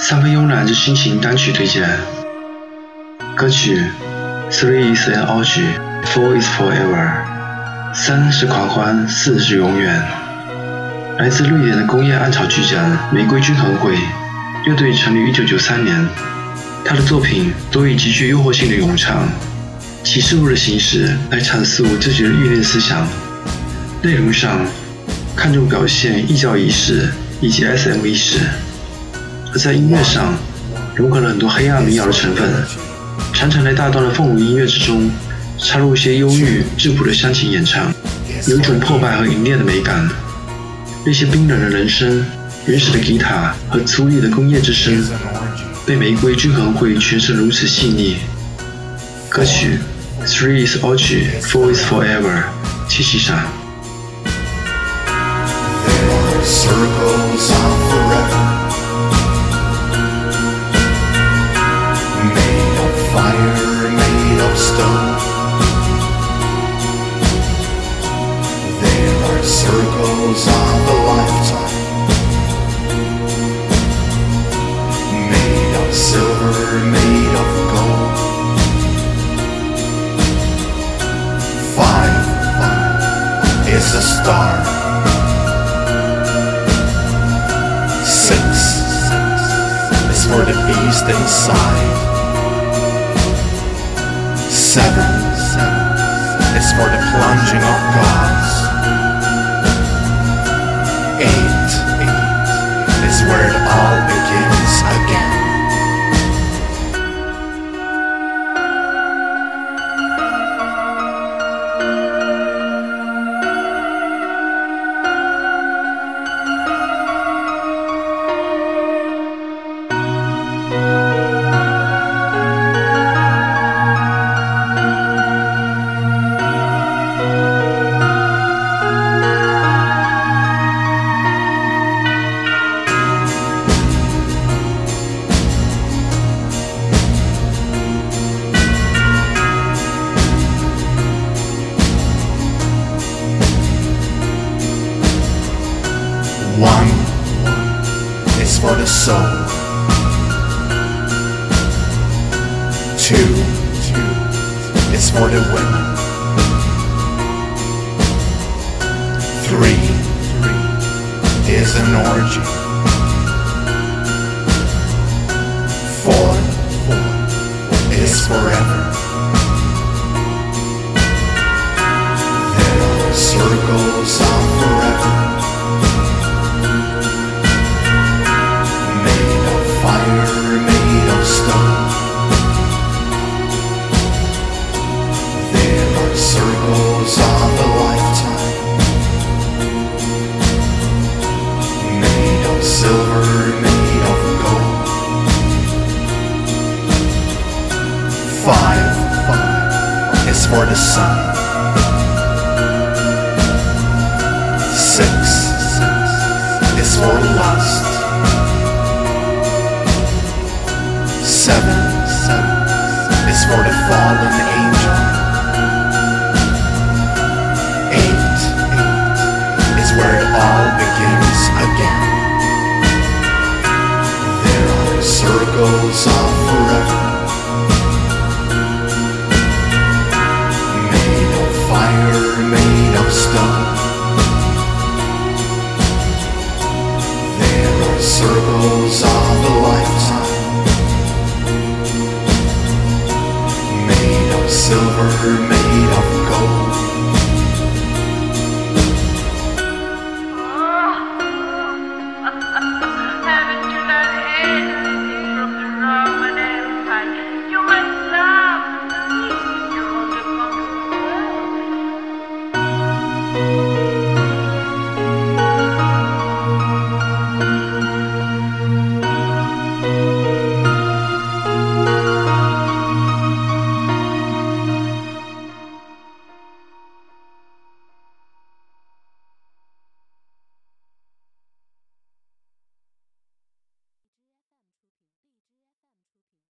三分慵懒之心情单曲推荐。歌曲《Three is an orgy, Four is forever》，三是狂欢，四是永远。来自瑞典的工业暗潮巨匠玫瑰均衡会乐队成立于1993年，他的作品多以极具诱惑性的咏唱、启示物的形式来阐述自己的欲念思想。内容上看重表现异教仪式以及 SM 意识，而在音乐上融合了很多黑暗民谣的成分，常常在大段的凤舞音乐之中插入一些忧郁质朴的乡情演唱，有一种破败和淫恋的美感。那些冰冷的人声、原始的吉他和粗粝的工业之声，被玫瑰均衡会诠释如此细腻。歌曲《Three is Orgy, Four is Forever》，七夕上。Is a star for the beast inside. Seven is for the plunging of gods. Eight is where it all begins again. For the soul. Two is for the women. Three is an orgy. For the sun. Six is for lust. Seven is for the fallen